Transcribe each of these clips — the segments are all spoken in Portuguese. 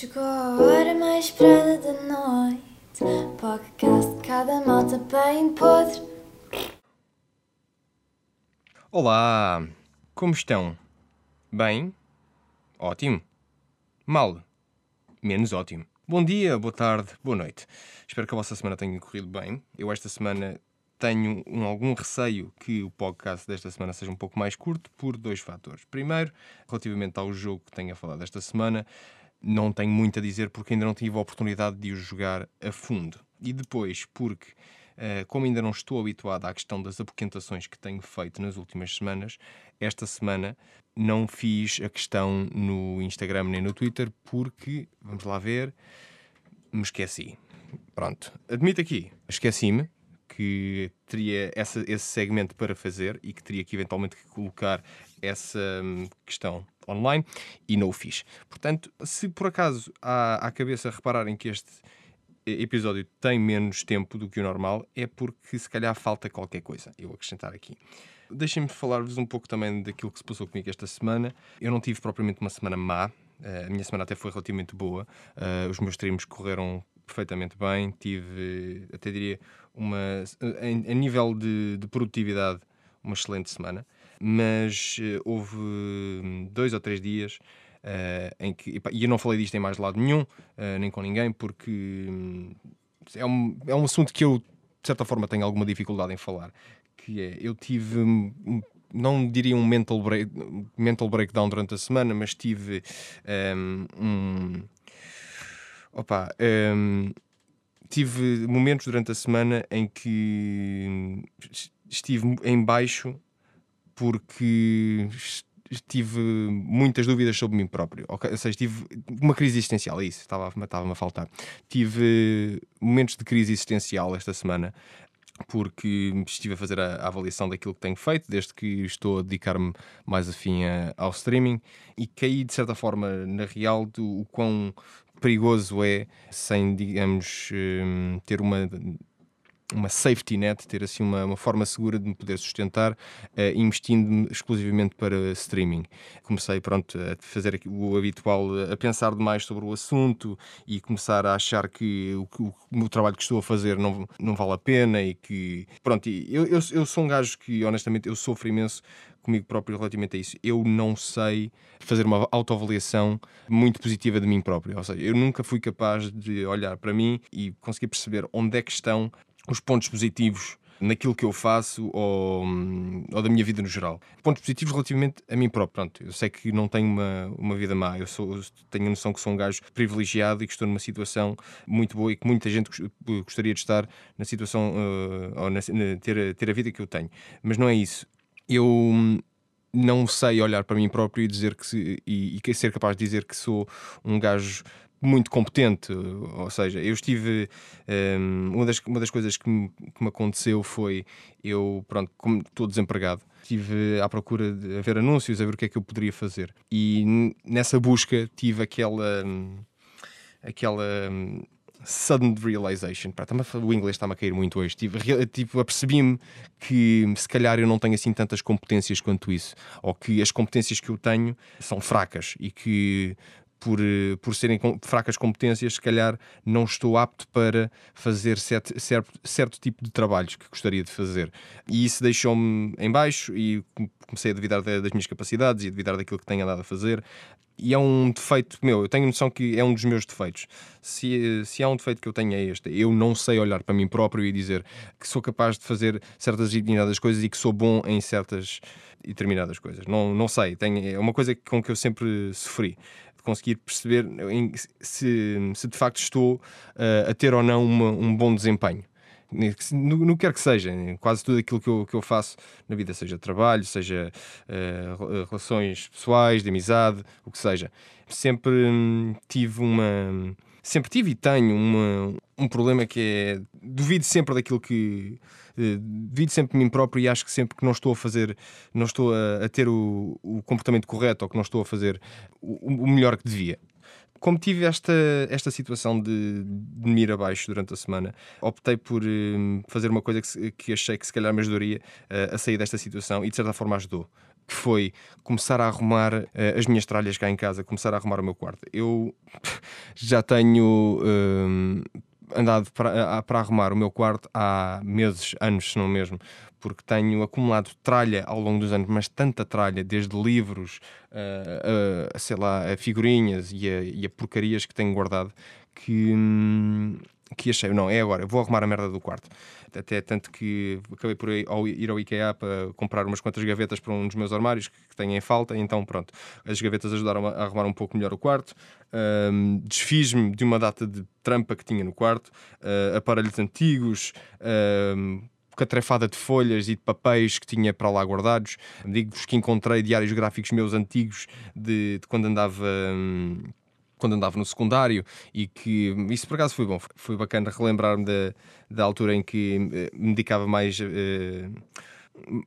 Chegou a hora mais esperada da noite. Podcast cada malta bem podre. Olá, como estão? Bem? Ótimo. Mal? Menos ótimo. Bom dia, boa tarde, boa noite. Espero que a vossa semana tenha corrido bem. Eu esta semana tenho um, algum receio que o podcast desta semana seja um pouco mais curto por dois fatores. Primeiro, relativamente ao jogo que tenho a falar desta semana, não tenho muito a dizer porque ainda não tive a oportunidade de o jogar a fundo. E depois, porque, uh, como ainda não estou habituado à questão das apoquentações que tenho feito nas últimas semanas, esta semana não fiz a questão no Instagram nem no Twitter porque, vamos lá ver, me esqueci. Pronto, admito aqui, esqueci-me que teria essa, esse segmento para fazer e que teria que eventualmente colocar essa hum, questão online e não o fiz. Portanto, se por acaso à cabeça repararem que este episódio tem menos tempo do que o normal, é porque se calhar falta qualquer coisa. Eu acrescentar aqui. Deixem-me falar-vos um pouco também daquilo que se passou comigo esta semana. Eu não tive propriamente uma semana má. Uh, a minha semana até foi relativamente boa. Uh, os meus streams correram perfeitamente bem. Tive, até diria, uma, a, a nível de, de produtividade, uma excelente semana mas uh, houve hum, dois ou três dias uh, em que. E eu não falei disto em mais lado nenhum, uh, nem com ninguém, porque um, é, um, é um assunto que eu, de certa forma, tenho alguma dificuldade em falar. Que é, eu tive. Um, não diria um mental, break, mental breakdown durante a semana, mas tive hum, um. opa. Tive momentos durante a semana em que estive em baixo porque tive muitas dúvidas sobre mim próprio. Okay? Ou seja, tive uma crise existencial, é isso, estava-me estava a faltar. Tive momentos de crise existencial esta semana, porque estive a fazer a, a, avaliação daquilo que tenho feito, desde que estou a dedicar-me mais afim a, ao streaming, e caí, de certa forma, na real do o quão perigoso é sem, digamos, hum, ter uma uma safety net, ter assim uma, uma forma segura de me poder sustentar, uh, investindo exclusivamente para streaming. Comecei pronto a fazer o habitual, a pensar demais sobre o assunto e começar a achar que o, o, o trabalho que estou a fazer não, não vale a pena e que pronto, eu, eu, eu sou um gajo que honestamente eu sofro imenso comigo próprio relativamente a isso. Eu não sei fazer uma autoavaliação muito positiva de mim próprio. Ou seja, eu nunca fui capaz de olhar para mim e conseguir perceber onde é que estão os pontos positivos naquilo que eu faço ou, ou, da minha vida no geral. Pontos positivos relativamente a mim próprio. Pronto, eu sei que não tenho uma, uma vida má, eu sou, tenho a noção que sou um gajo privilegiado e que estou numa situação muito boa e que muita gente gostaria de estar na situação uh, ou na, ter, ter a vida que eu tenho. Mas não é isso. Eu hum, não sei olhar para mim próprio e dizer que e, e ser capaz de dizer que sou um gajo muito competente. Ou seja, eu estive. Um, uma, das, uma das coisas que me, que me aconteceu foi eu, pronto, como estou desempregado, estive à procura de ver anúncios, a ver o que é que eu poderia fazer. E nessa busca tive aquela. Um, aquela. Um, sudden realization. Pá, o inglês está-me a cair muito hoje. Tipo, tipo apercebi-me que se calhar eu não tenho assim tantas competências quanto isso, ou que as competências que eu tenho são fracas e que por, eh, por serem fracas competências, se calhar não estou apto para fazer certo, certo, certo tipo de trabalhos que gostaria de fazer. E isso deixou-me em baixo e comecei a duvidar das minhas capacidades e a duvidar daquilo que tenho andado a fazer. E é um defeito meu, eu tenho noção que é um dos meus defeitos. Se, se há um defeito que eu tenho é este. Eu não sei olhar para mim próprio e dizer que sou capaz de fazer certas e determinadas coisas e que sou bom em certas e determinadas coisas. Não, não sei, tenho, é uma coisa com que eu sempre sofri de conseguir perceber se, se de facto estou uh, a ter ou não uma, um bom desempenho. No, que quer que seja, quase tudo aquilo que eu, que eu faço na vida, seja trabalho, seja uh, relações pessoais, de amizade, o que seja, sempre hum, tive uma. Sempre tive e tenho uma, um problema que é. Duvido sempre daquilo que eh, devido sempre a mim próprio e acho que sempre que não estou a fazer, não estou a, a ter o, o, comportamento correto ou que não estou a fazer o, o melhor que devia como tive esta, esta situação de, de me ir abaixo durante a semana, optei por um, fazer uma coisa que, que, achei que se calhar me ajudaria uh, a sair desta situação e de certa forma ajudou. Que foi começar a arrumar uh, as minhas tralhas cá em casa, começar a arrumar o meu quarto. Eu já tenho andado para, para arrumar o meu quarto há meses, anos, se não mesmo, porque tenho acumulado tralha ao longo dos anos, mas tanta tralha, desde livros, a, a sei lá, a figurinhas e a, e a, porcarias que tenho guardado, que, hum, que achei, não, é agora, vou arrumar a merda do quarto. Até tanto que acabei por ir ao IKEA para comprar umas quantas gavetas para um dos meus armários que têm em falta, então pronto, as gavetas ajudaram a arrumar um pouco melhor o quarto. Um, Desfiz-me de uma data de trampa que tinha no quarto, uh, aparelhos antigos. Um, catrefada de folhas e de papéis que tinha para lá guardados. Digo-vos que encontrei diários gráficos meus antigos de, de quando andava. Hum, quando andava no secundário e que isso por acaso foi bom, foi bacana relembrar-me da, da altura em que eh, me dedicava mais. Uh,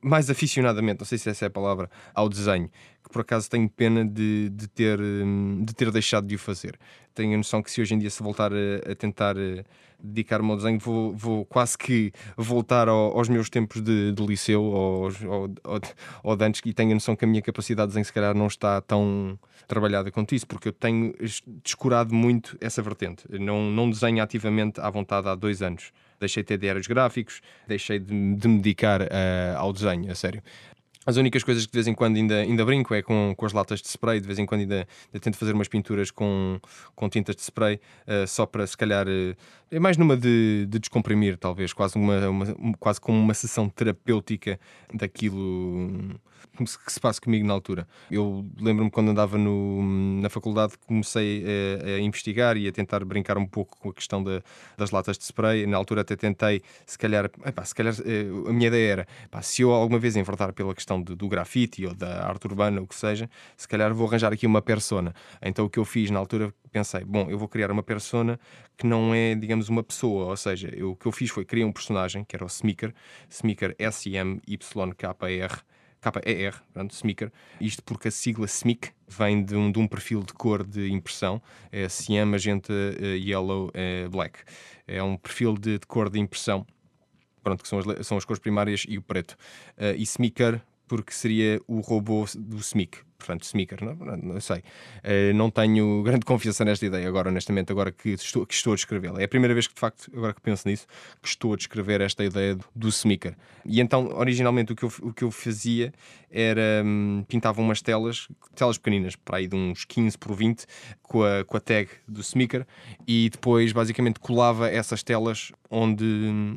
mais aficionadamente, não sei se essa é a palavra, ao desenho, que por acaso tenho pena de, de, ter, hum, de ter deixado de o fazer. Tenho a noção que se hoje em dia se voltar a, a tentar eh, dedicar-me ao desenho, vou, vou, quase que voltar ao, aos meus tempos de, de liceu ou, ou, ou, de antes, e tenho a noção que a minha capacidade de desenho se calhar não está tão trabalhada quanto isso, porque eu tenho descurado muito essa vertente. Não, não desenho ativamente à vontade há dois anos deixei de ter diários gráficos, deixei de, de me dedicar uh, ao desenho, a sério. As únicas coisas que de vez em quando ainda, ainda brinco é com, com as latas de spray, de vez em quando ainda, ainda tento fazer umas pinturas com, com tintas de spray, uh, só para se calhar. Uh, é mais numa de, de descomprimir, talvez, quase, uma, uma, quase como uma sessão terapêutica daquilo que se passa comigo na altura. Eu lembro-me quando andava no, na faculdade, comecei a, a, investigar e a tentar brincar um pouco com a questão de, das latas de spray. Na altura até tentei, se calhar, epá, se calhar eh, a minha ideia era, epá, se eu alguma vez enverdar pela questão de, do grafite ou da arte urbana, o que seja, se calhar vou arranjar aqui uma persona. Então o que eu fiz na altura, pensei, bom, eu vou criar uma persona que não é, digamos, uma pessoa, ou seja, eu, o que eu fiz foi criar um personagem, que era o Smeaker, Smeaker S-M-Y-K-R, KER, pronto, Smeaker. Isto porque a sigla SMIC vem de um, de um perfil de cor de impressão, é Cyan, Magenta, uh, Yellow, uh, Black. É um perfil de, de, cor de impressão, pronto, que são as, são as cores primárias e o preto. Uh, e Smeaker porque seria o robô do SMIC, portanto, Smeaker, não, não sei. Uh, não tenho grande confiança nesta ideia agora, honestamente, agora que estou, que estou a descrevê-la. É a primeira vez que, de facto, agora que penso nisso, que estou a descrever esta ideia do Smeaker. E então, originalmente, o que eu, o que eu fazia era hum, pintava umas telas, telas pequeninas, para aí de uns 15 por 20, com a, com a tag do Smeaker, e depois, basicamente, colava essas telas onde,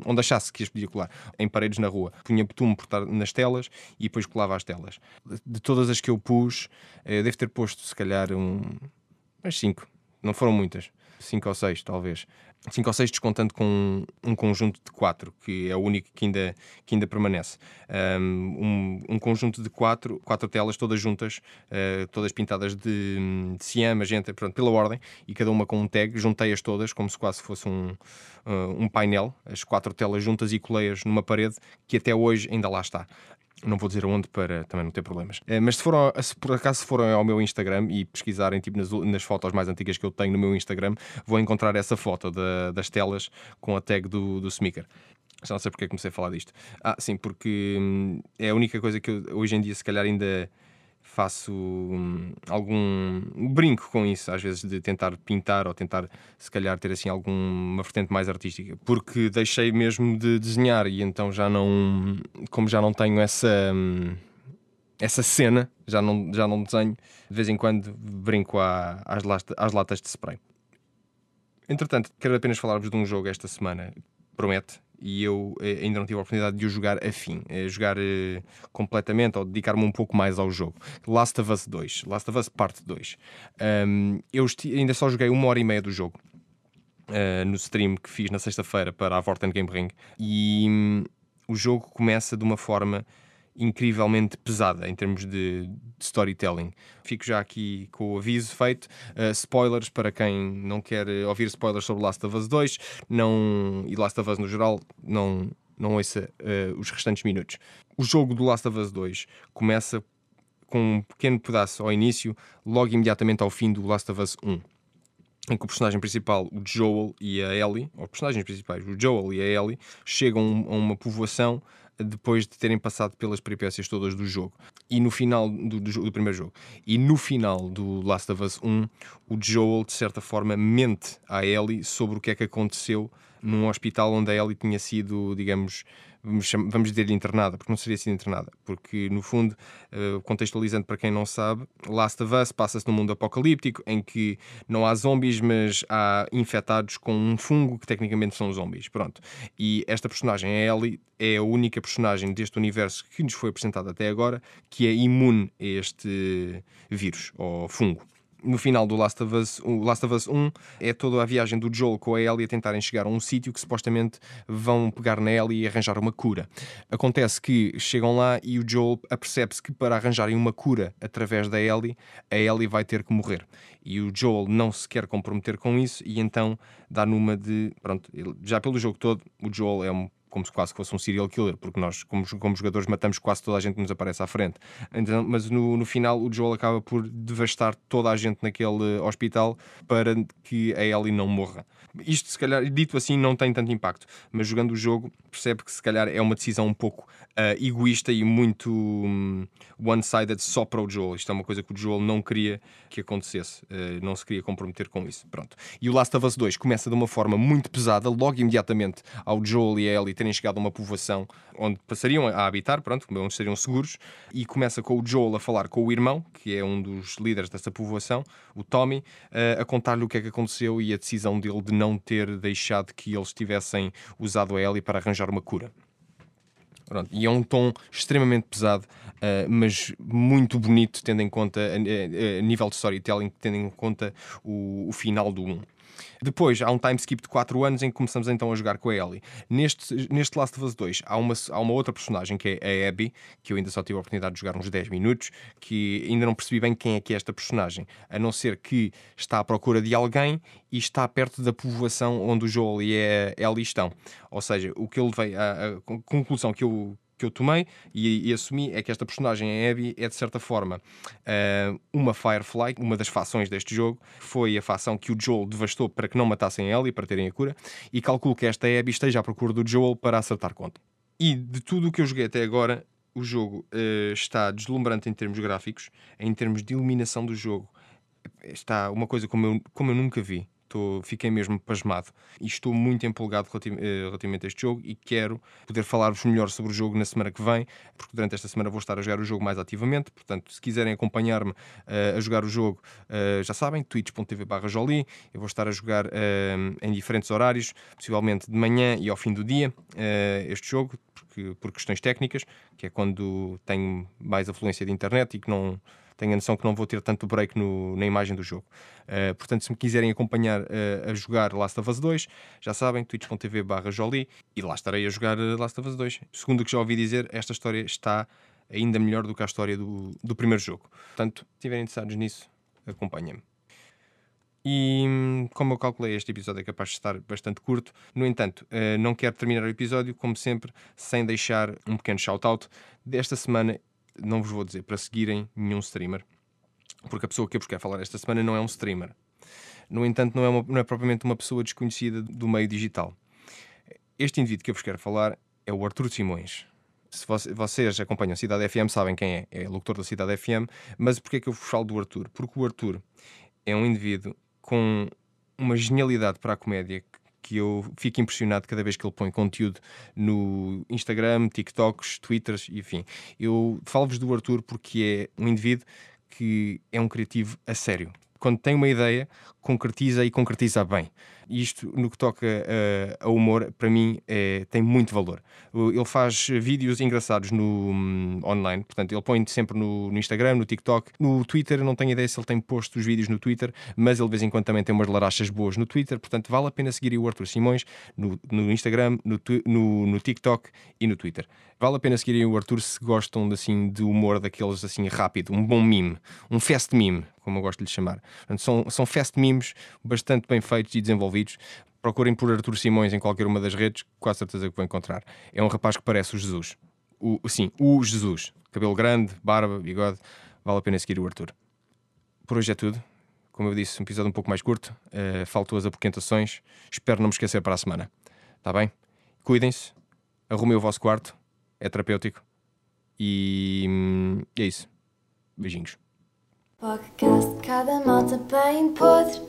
onde achasse que as podia colar, em paredes na rua. Punha betume nas telas e depois colava as telas. De todas as que eu pus, eu eh, devo ter posto, se calhar, um, umas 5. Não foram muitas. 5 ou 6, talvez. 5 ou 6 descontando com um, conjunto de 4, que é o único que ainda, que ainda permanece. Um, um conjunto de 4, quatro telas todas juntas, uh, todas pintadas de, de cian, magenta, pronto, pela ordem, e cada uma com um tag, juntei-as todas como se quase fosse um, uh, um painel, as quatro telas juntas e colei-as numa parede que até hoje ainda lá está. Não vou dizer onde para também não ter problemas. Eh, mas se, foram, se por acaso forem ao meu Instagram e pesquisarem tipo, nas, nas, fotos mais antigas que eu tenho no meu Instagram, vão encontrar essa foto da, das telas com a tag do, do Smeaker. Já não sei porque é comecei a falar disto. Ah, sim, porque hum, é a única coisa que eu, hoje em dia se calhar ainda faço hum, algum brinco com isso, às vezes de tentar pintar ou tentar se calhar ter assim alguma vertente mais artística, porque deixei mesmo de desenhar e então já não, como já não tenho essa hum, essa cena, já não, já não desenho, de vez em quando brinco à, às, às latas de spray. Entretanto, quero apenas falar-vos de um jogo esta semana, promete, e eu eh, ainda não tive a oportunidade de o jogar a fim, eh, jogar eh, completamente ou dedicar-me um pouco mais ao jogo. Last of Us 2, Last of Us Parte 2. Um, eu ainda só joguei uma hora e meia do jogo uh, no stream que fiz na sexta-feira para a Vorten Game Ring e um, o jogo começa de uma forma incrivelmente pesada em termos de, storytelling. Fico já aqui com o aviso feito. Uh, spoilers para quem não quer ouvir spoilers sobre Last of Us 2 não, e Last of Us no geral, não, não ouça uh, os restantes minutos. O jogo do Last of Us 2 começa com um pequeno pedaço ao início, logo imediatamente ao fim do Last of Us 1 em que o personagem principal, o Joel e a Ellie, ou personagens principais, o Joel e a Ellie, chegam a uma povoação depois de terem passado pelas peripécias todas do jogo. E no final do, do, do, primeiro jogo. E no final do Last of Us 1, o Joel, de certa forma, mente à Ellie sobre o que é que aconteceu num hospital onde a Ellie tinha sido, digamos, vamos dizer-lhe internada, porque não seria sido internada, porque no fundo, uh, contextualizando para quem não sabe, Last of Us passa-se num mundo apocalíptico em que não há zombies, mas há infectados com um fungo que tecnicamente são zombies. Pronto. E esta personagem, a Ellie, é a única personagem deste universo que nos foi apresentado até agora que é imune a este vírus ou fungo no final do Last of Us, o Last of Us 1 é toda a viagem do Joel com a Ellie a tentarem chegar a um sítio que supostamente vão pegar na Ellie e arranjar uma cura. Acontece que chegam lá e o Joel apercebe-se que para arranjarem uma cura através da Ellie, a Ellie vai ter que morrer. E o Joel não se quer comprometer com isso e então dá numa de. Pronto, já pelo jogo todo, o Joel é um como se quase fosse um serial killer, porque nós, como, como jogadores, matamos quase toda a gente que nos aparece à frente. Então, mas no, no final, o Joel acaba por devastar toda a gente naquele hospital para que a Ellie não morra. Isto, se calhar, dito assim, não tem tanto impacto, mas jogando o jogo, percebe que se calhar é uma decisão um pouco uh, egoísta e muito um, one-sided só para o Joel. Isto é uma coisa que o Joel não queria que acontecesse, uh, não se queria comprometer com isso. Pronto. E o Last of Us 2 começa de uma forma muito pesada, logo imediatamente ao Joel e a Ellie terem chegado a uma povoação onde passariam a habitar, pronto, onde estariam seguros, e começa com o Joel a falar com o irmão, que é um dos líderes dessa povoação, o Tommy, a contar-lhe o que é que aconteceu e a decisão dele de não ter deixado que eles tivessem usado a Ellie para arranjar uma cura. Pronto, e é um tom extremamente pesado, uh, mas muito bonito, tendo em conta a, nível de storytelling, tendo em conta o, o final do 1. Depois há um time skip de 4 anos em que começamos então a jogar com a Ellie. Neste, neste Last of Us 2 há uma, há uma outra personagem que é a Abby, que eu ainda só tive a oportunidade de jogar uns 10 minutos, que ainda não percebi bem quem é que é esta personagem, a não ser que está à procura de alguém e está perto da povoação onde o Joel e a Ellie estão. Ou seja, o que eu levei, a, a conclusão que eu que eu tomei e, e, assumi é que esta personagem, a Abby, é de certa forma uh, uma Firefly, uma das fações deste jogo. Foi a fação que o Joel devastou para que não matassem ela e para terem a cura. E calculo que esta Abby esteja à procura do Joel para acertar conta. E de tudo o que eu joguei até agora, o jogo uh, está deslumbrante em termos gráficos, em termos de iluminação do jogo. Está uma coisa como eu, como eu nunca vi. Tô, fiquei mesmo pasmado e estou muito empolgado eh, relativamente a este jogo e quero poder falar-vos melhor sobre o jogo na semana que vem, porque durante esta semana vou estar a jogar o jogo mais ativamente. Portanto, se quiserem acompanhar-me uh, a jogar o jogo, uh, já sabem, twitch.tv/jolie. Eu vou estar a jogar uh, em diferentes horários, possivelmente de manhã e ao fim do dia, este jogo, porque, por questões técnicas, que é quando tenho mais afluência de internet e que não tenho a noção que não vou ter tanto break no, na imagem do jogo. Uh, portanto, se me quiserem acompanhar uh, a jogar Last of Us 2, já sabem, twitch.tv barra Jolie, e lá estarei a jogar eh, Last of Us 2. Segundo o que já ouvi dizer, esta história está ainda melhor do que a história do, do primeiro jogo. Portanto, se estiverem interessados nisso, acompanhem-me. E como eu calculei, este episódio é capaz de estar bastante curto. No entanto, não quero terminar o episódio, como sempre, sem deixar um pequeno shout-out. Desta semana não vos vou dizer para seguirem nenhum streamer, porque a pessoa que eu vos quero falar esta semana não é um streamer. No entanto, não é, uma, não é propriamente uma pessoa desconhecida do meio digital. Este indivíduo que eu vos quero falar é o Artur Simões. Se vocês acompanham a Cidade FM, sabem quem é. É locutor da Cidade FM. Mas porquê é que eu vos falo do Artur? Porque o Artur é um indivíduo com uma genialidade para a comédia que eu fico impressionado cada vez que ele põe conteúdo no Instagram, TikToks, Twitters, enfim. Eu falo-vos do Arthur porque é um indivíduo que é um criativo a sério. Quando tem uma ideia, concretiza e concretiza bem. Isto, no que toca uh, a humor, para mim é, tem muito valor. Ele faz vídeos engraçados no um, online, portanto, ele põe sempre no, no, Instagram, no TikTok, no Twitter. Não tenho ideia se ele tem posto os vídeos no Twitter, mas ele de vez em quando também tem umas larachas boas no Twitter. Portanto, vale a pena seguir o Arthur Simões no, no Instagram, no, no, no, TikTok e no Twitter. Vale a pena seguirem o Arthur se gostam assim, de humor daqueles assim rápido, um bom meme, um fast meme, como eu gosto de lhe chamar. Portanto, são, são fast memes bastante bem feitos e desenvolvidos. Procurem por Artur Simões em qualquer uma das redes, com a certeza que vão encontrar. É um rapaz que parece o Jesus. O, sim, o Jesus. Cabelo grande, barba, bigode. Vale a pena seguir o Arthur. Por hoje é tudo. Como eu disse, um episódio um pouco mais curto. Uh, faltou as apoquentações. Espero não me esquecer para a semana. Está bem? Cuidem-se. Arrumem o vosso quarto. é terapêutico. E hum, é isso. Beijinhos. Podcast cada bem podre.